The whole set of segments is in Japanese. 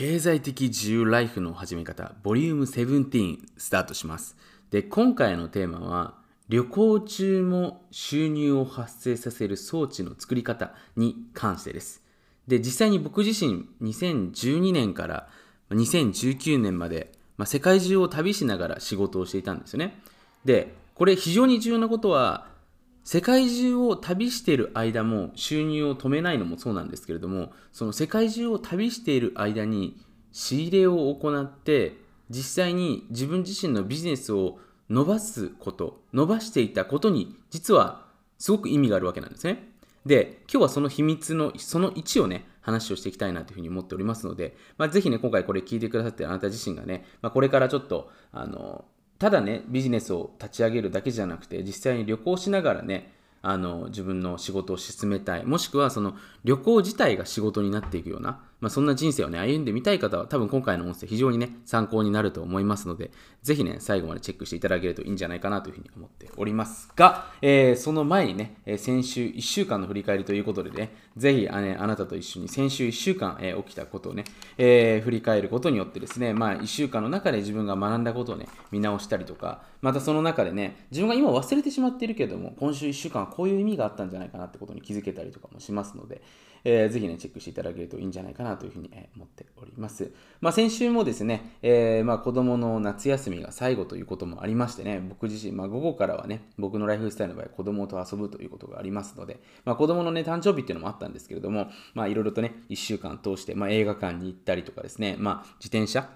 経済的自由ライフの始め方ボリューム17スタートします。で今回のテーマは旅行中も収入を発生させる装置の作り方に関してです。で実際に僕自身2012年から2019年まで、まあ、世界中を旅しながら仕事をしていたんですよね。でこれ非常に重要なことは世界中を旅している間も収入を止めないのもそうなんですけれどもその世界中を旅している間に仕入れを行って実際に自分自身のビジネスを伸ばすこと伸ばしていたことに実はすごく意味があるわけなんですね。で今日はその秘密のその1をね話をしていきたいなというふうに思っておりますので、まあ、ぜひね今回これ聞いてくださってあなた自身がね、まあ、これからちょっとあのただね、ビジネスを立ち上げるだけじゃなくて、実際に旅行しながらね、あの自分の仕事を進めたい、もしくはその旅行自体が仕事になっていくような、まあ、そんな人生をね、歩んでみたい方は、多分今回の音声非常にね、参考になると思いますので、ぜひね、最後までチェックしていただけるといいんじゃないかなというふうに思っておりますが、えー、その前にね、え、先週1週間の振り返りということでね、ぜひあ,、ね、あなたと一緒に先週1週間、えー、起きたことをね、えー、振り返ることによってですね、まあ1週間の中で自分が学んだことをね、見直したりとか、またその中でね、自分が今忘れてしまっているけれども、今週1週間はこういう意味があったんじゃないかなってことに気づけたりとかもしますので、えー、ぜひね、チェックしていただけるといいんじゃないかなというふうに、思っております。まあ、先週もですね、えー、まあ、子供の夏休みが最後ということもありましてね、僕自身、まあ、午後からはね、僕のライフスタイルの場合、子供と遊ぶということがありますので、まあ、子供のね、誕生日っていうのもあったんですけれども、まあ、いろいろとね、1週間通して、まあ、映画館に行ったりとかですね、まあ、自転車、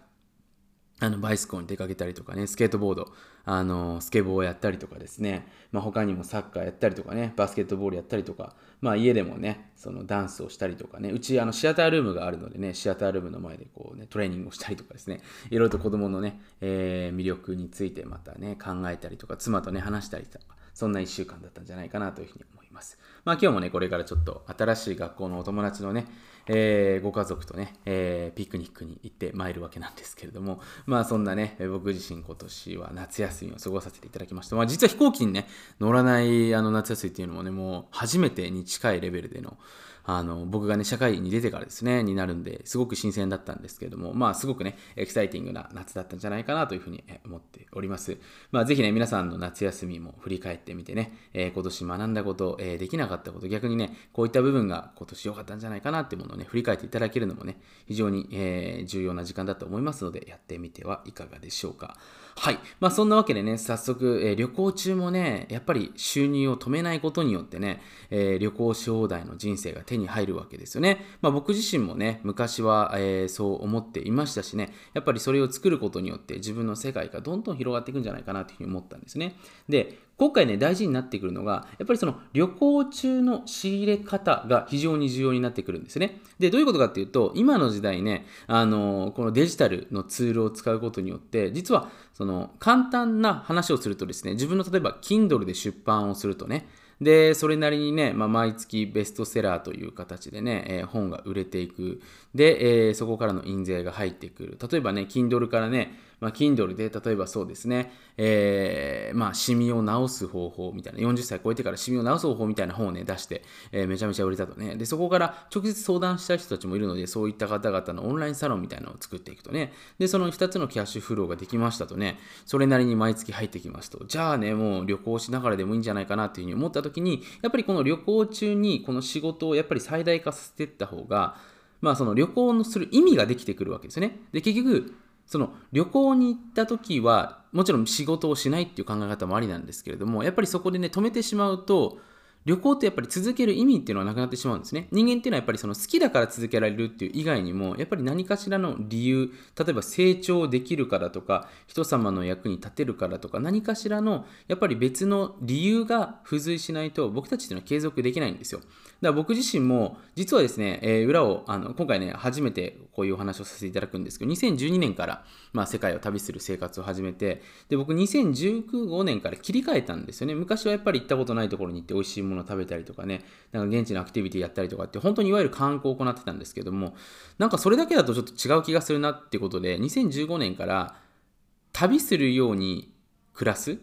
あのバイスコンに出かけたりとかね、スケートボード、あのスケボーをやったりとかですね、まあ、他にもサッカーやったりとかね、バスケットボールやったりとか、まあ、家でもね、そのダンスをしたりとかね、うちあのシアタールームがあるのでね、シアタールームの前でこう、ね、トレーニングをしたりとかですね、いろいろと子供のね、えー、魅力についてまたね、考えたりとか、妻とね、話したりとか、そんな1週間だったんじゃないかなというふうに思います。まあ今日もね、これからちょっと新しい学校のお友達のね、えー、ご家族とね、えー、ピクニックに行ってまいるわけなんですけれども、まあそんなね、僕自身今年は夏休みを過ごさせていただきました。まあ実は飛行機にね、乗らないあの夏休みっていうのもね、もう初めてに近いレベルでの、あの僕がね社会に出てからですねになるんですごく新鮮だったんですけどもまあすごくねエキサイティングな夏だったんじゃないかなというふうに思っておりますまあぜひね皆さんの夏休みも振り返ってみてね、えー、今年学んだこと、えー、できなかったこと逆にねこういった部分が今年良かったんじゃないかなっていうものをね振り返っていただけるのもね非常に、えー、重要な時間だと思いますのでやってみてはいかがでしょうかはい。まあそんなわけでね、早速、えー、旅行中もね、やっぱり収入を止めないことによってね、えー、旅行し放題の人生が手手に入るわけですよね。まあ僕自身もね、昔は、えー、そう思っていましたしね、やっぱりそれを作ることによって自分の世界がどんどん広がっていくんじゃないかなというふうに思ったんですね。で、今回ね、大事になってくるのが、やっぱりその旅行中の仕入れ方が非常に重要になってくるんですね。で、どういうことかっていうと、今の時代ね、あの、このデジタルのツールを使うことによって、実は、その、簡単な話をするとですね、自分の例えば、Kindle で出版をするとね、で、それなりにね、まあ、毎月ベストセラーという形でね、えー、本が売れていく。で、えー、そこからの印税が入ってくる。例えばね、Kindle からね、まあ、Kindle で例えばそうですね、えー、まあ、シミを治す方法みたいな、40歳超えてからシミを治す方法みたいな本をね、出して、えー、めちゃめちゃ売れたとね。で、そこから直接相談した人たちもいるので、そういった方々のオンラインサロンみたいなのを作っていくとね。で、その2つのキャッシュフローができましたとね、それなりに毎月入ってきますと、じゃあね、もう旅行しながらでもいいんじゃないかなっていうふうに思った時に、やっぱりこの旅行中にこの仕事をやっぱり最大化させていった方が、まあその旅行のする意味ができてくるわけですね。で、結局、その旅行に行った時はもちろん仕事をしないっていう考え方もありなんですけれどもやっぱりそこでね止めてしまうと旅行ってやっぱり続ける意味っていうのはなくなってしまうんですね。人間っていうのはやっぱりその好きだから続けられるっていう以外にも、やっぱり何かしらの理由、例えば成長できるからとか、人様の役に立てるからとか、何かしらのやっぱり別の理由が付随しないと僕たちっていうのは継続できないんですよ。だから僕自身も実はですね、えー、裏をあの今回ね、初めてこういうお話をさせていただくんですけど、2012年から、まあ、世界を旅する生活を始めて、で僕2015年から切り替えたんですよね。昔はやっぱり行ったことないところに行って美味しいものを食べたりとかね、なんか現地のアクティビティやったりとかって、本当にいわゆる観光を行ってたんですけども、なんかそれだけだとちょっと違う気がするなってことで、2015年から旅するように暮らす、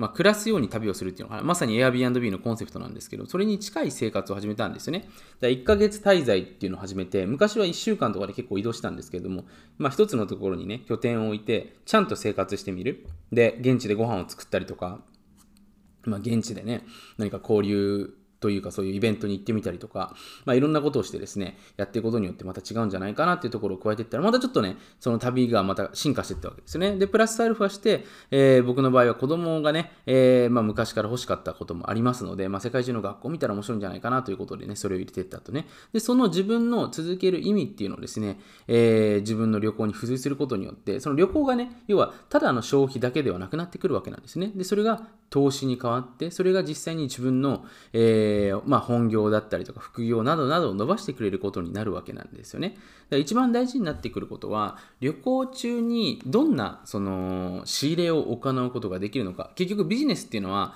まあ、暮らすように旅をするっていうのが、まさに Airbnb のコンセプトなんですけど、それに近い生活を始めたんですよね。だ1ヶ月滞在っていうのを始めて、昔は1週間とかで結構移動したんですけども、まあ、一つのところにね、拠点を置いて、ちゃんと生活してみる。で、現地でご飯を作ったりとか、まあ、現地でね、何か交流というかそういうイベントに行ってみたりとか、まあ、いろんなことをしてですね、やっていくことによってまた違うんじゃないかなっていうところを加えていったら、またちょっとね、その旅がまた進化していったわけですね。で、プラスアルファして、えー、僕の場合は子供がね、えー、まあ、昔から欲しかったこともありますので、まあ、世界中の学校を見たら面白いんじゃないかなということでね、それを入れていったとね。で、その自分の続ける意味っていうのをですね、えー、自分の旅行に付随することによって、その旅行がね、要はただの消費だけではなくなってくるわけなんですね。で、それが投資に変わって、それが実際に自分の、えー、まあ、本業だったりとか副業などなどを伸ばしてくれることになるわけなんですよね。だ一番大事になってくることは、旅行中にどんなその仕入れを行うことができるのか。結局ビジネスっていうのは、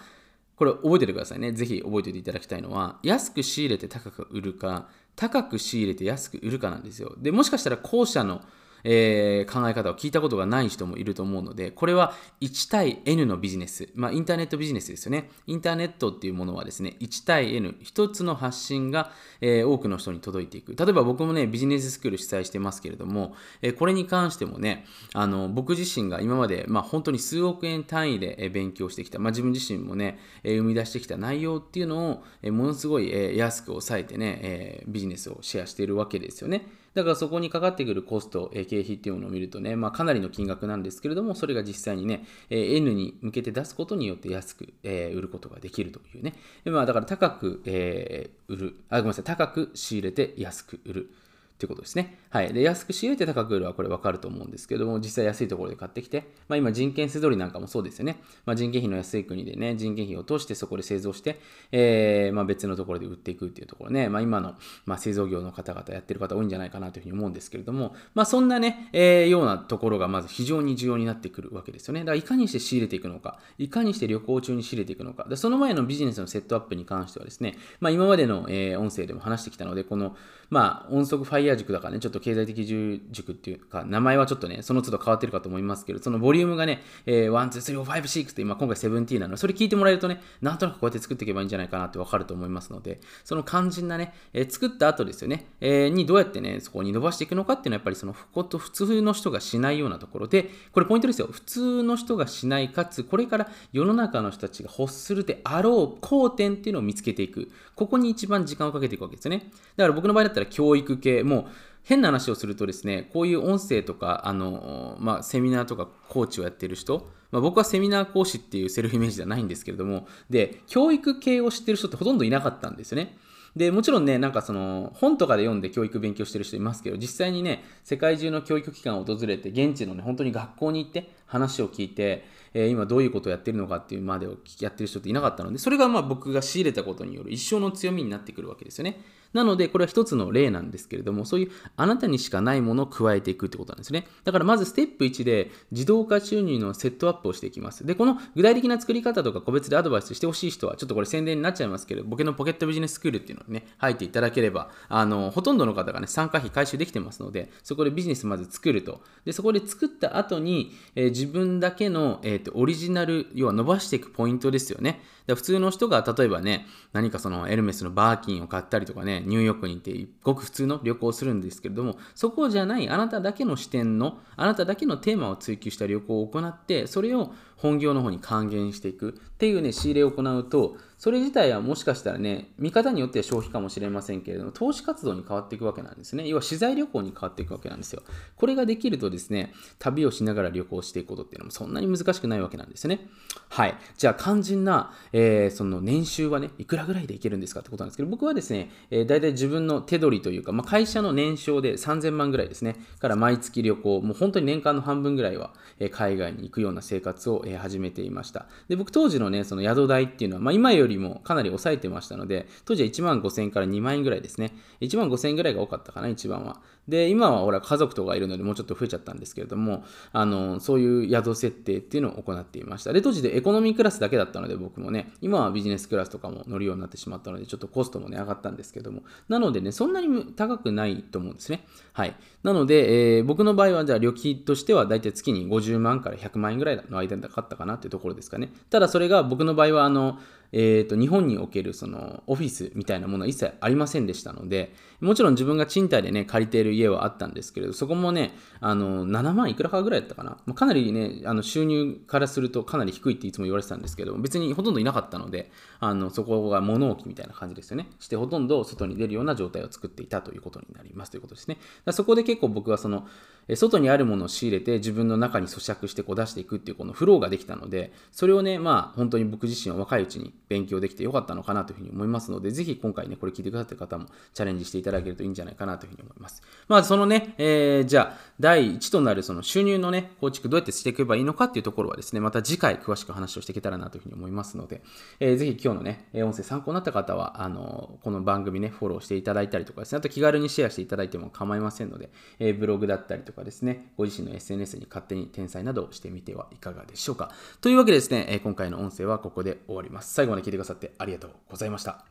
これ覚えててくださいね。ぜひ覚えておいていただきたいのは、安く仕入れて高く売るか、高く仕入れて安く売るかなんですよ。で、もしかしたら後者のえー、考え方を聞いたことがない人もいると思うので、これは1対 N のビジネス、まあ、インターネットビジネスですよね。インターネットっていうものはですね、1対 N、1つの発信が、えー、多くの人に届いていく。例えば僕もね、ビジネススクール主催してますけれども、えー、これに関してもね、あの僕自身が今まで、まあ、本当に数億円単位で勉強してきた、まあ、自分自身もね、生み出してきた内容っていうのを、ものすごい安く抑えてね、ビジネスをシェアしているわけですよね。だからそこにかかってくるコスト、え経費っていうものを見るとね、まあ、かなりの金額なんですけれども、それが実際にね、え N に向けて出すことによって安く、え売ることができるというね。まあ、だから高く、え売る、あ、ごめんなさい、高く仕入れて安く売る。ということですね。はい。で、安く仕入れて高く売るはこれ分かると思うんですけども、実際安いところで買ってきて、まあ今人件せどりなんかもそうですよね。まあ人件費の安い国でね、人件費を通してそこで製造して、えー、まあ別のところで売っていくっていうところね、まあ今の、まあ、製造業の方々やってる方多いんじゃないかなというふうに思うんですけれども、まあそんなね、えー、ようなところがまず非常に重要になってくるわけですよね。だからいかにして仕入れていくのか、いかにして旅行中に仕入れていくのか、でその前のビジネスのセットアップに関してはですね、まあ今までの、えー、音声でも話してきたので、この、まあ音速ファイヤー塾だからね、ちょっと経済的塾っていうか、名前はちょっとね、その都度変わってるかと思いますけど、そのボリュームがね、えー、1、2、3、4、5、6って今今回17なので、それ聞いてもらえるとね、なんとなくこうやって作っていけばいいんじゃないかなってわかると思いますので、その肝心なね、えー、作った後ですよね、えー、にどうやってね、そこに伸ばしていくのかっていうのはやっぱりそのこと普通の人がしないようなところで、これポイントですよ。普通の人がしない、かつこれから世の中の人たちが欲するであろう交点っていうのを見つけていく。ここに一番時間をかけていくわけですよね。だから僕の場合だったら教育系、もう変な話をするとですね、こういう音声とか、あの、まあ、セミナーとかコーチをやってる人、まあ、僕はセミナー講師っていうセルフイメージじゃないんですけれども、で、教育系を知ってる人ってほとんどいなかったんですよね。で、もちろんね、なんかその、本とかで読んで教育勉強してる人いますけど、実際にね、世界中の教育機関を訪れて、現地のね、本当に学校に行って話を聞いて、えー、今どういうことをやってるのかっていうまでをやってる人っていなかったので、それがまあ僕が仕入れたことによる一生の強みになってくるわけですよね。なので、これは一つの例なんですけれども、そういうあなたにしかないものを加えていくってことなんですね。だからまずステップ1で自動化収入のセットアップをしていきます。で、この具体的な作り方とか個別でアドバイスしてほしい人は、ちょっとこれ宣伝になっちゃいますけど、僕のポケットビジネススクールっていうのにね、入っていただければ、あの、ほとんどの方がね、参加費回収できてますので、そこでビジネスまず作ると。で、そこで作った後に、えー、自分だけの、えーと、オリジナル、要は伸ばしていくポイントですよね。普通の人が例えばね、何かそのエルメスのバーキンを買ったりとかね、ニューヨークに行ってごく普通の旅行をするんですけれども、そこじゃないあなただけの視点の、あなただけのテーマを追求した旅行を行って、それを本業の方に還元していくっていうね、仕入れを行うと、それ自体はもしかしたらね、見方によっては消費かもしれませんけれども、投資活動に変わっていくわけなんですね。要は資材旅行に変わっていくわけなんですよ。これができるとですね、旅をしながら旅行していくことっていうのもそんなに難しくないわけなんですね。はい。じゃあ、肝心な、えー、その年収はね、いくらぐらいでいけるんですかってことなんですけど、僕はですね、えー、大体自分の手取りというか、まあ、会社の年商で3000万ぐらいですね、から毎月旅行、もう本当に年間の半分ぐらいは、え、海外に行くような生活を、え、始めていました。で、僕当時のね、その宿代っていうのは、まあ、今よりもかなり抑えてましたので、当時は1万5000円から2万円ぐらいですね。1万5000円ぐらいが多かったかな、一番は。で、今は俺は家族とかいるのでもうちょっと増えちゃったんですけれども、あの、そういう宿設定っていうのを行っていました。で、当時でエコノミークラスだけだったので僕もね、今はビジネスクラスとかも乗るようになってしまったので、ちょっとコストもね、上がったんですけども、なのでね、そんなに高くないと思うんですね。はい。なので、えー、僕の場合は、じゃあ旅費としては、だいたい月に50万から100万円ぐらいの間でかかったかなっていうところですかね。ただ、それが僕の場合は、あの、えーと、日本におけるそのオフィスみたいなものは一切ありませんでしたので、もちろん自分が賃貸でね、借りている家はあったんですけれど、そこもね、あの7万いくらかぐらいだったかな。まあ、かなりね、あの収入からするとかなり低いっていつも言われてたんですけど、別にほとんどいなかったので、あのそこが物置みたいな感じですよね。してほとんど外に出るような状態を作っていたということになりますということですね。だそこで結構僕はその、外にあるものを仕入れて自分の中に咀嚼してこう出していくっていうこのフローができたので、それをね、まあ本当に僕自身は若いうちに勉強できてよかったのかなというふうに思いますので、ぜひ今回ね、これ聞いてくださってる方もチャレンジしていただけるといいんじゃないかなというふうに思います。まあそのね、えー、じゃあ第1となるその収入のね、構築どうやってしていけばいいのかっていうところはですね、また次回詳しく話をしていけたらなというふうに思いますので、えー、ぜひ今日のね、音声参考になった方は、あの、この番組ね、フォローしていただいたりとかですね、あと気軽にシェアしていただいても構いませんので、えー、ブログだったりとかですね、ご自身の SNS に勝手に転載などをしてみてはいかがでしょうか。というわけでですね、え今回の音声はここで終わります。最後まで聞いてくださってありがとうございました。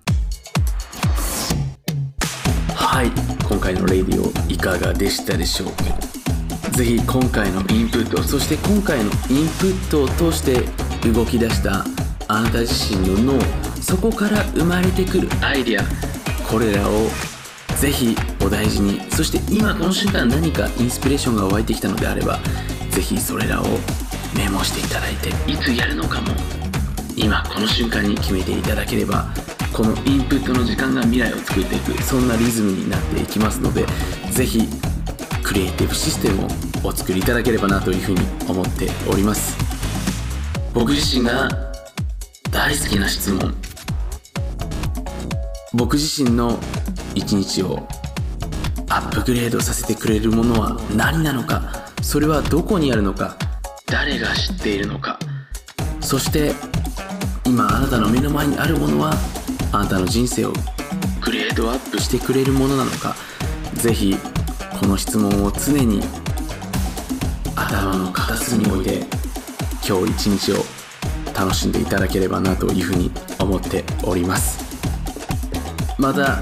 はい、今回のレディオいかがでしたでしょうか。ぜひ今回のインプット、そして今回のインプットを通して動き出したあなた自身の脳、そこから生まれてくるアイデア、これらをぜひお大事にそして今この瞬間何かインスピレーションが湧いてきたのであればぜひそれらをメモしていただいていつやるのかも今この瞬間に決めていただければこのインプットの時間が未来を作っていくそんなリズムになっていきますのでぜひクリエイティブシステムをお作りいただければなというふうに思っております。僕自身が大好きな質問。僕自身の一日をアップグレードさせてくれるものは何なのかそれはどこにあるのか誰が知っているのかそして今あなたの目の前にあるものはあなたの人生をグレードアップしてくれるものなのかぜひこの質問を常に頭の片隅に置いて今日一日を楽しんでいただければなというふうに思っております。また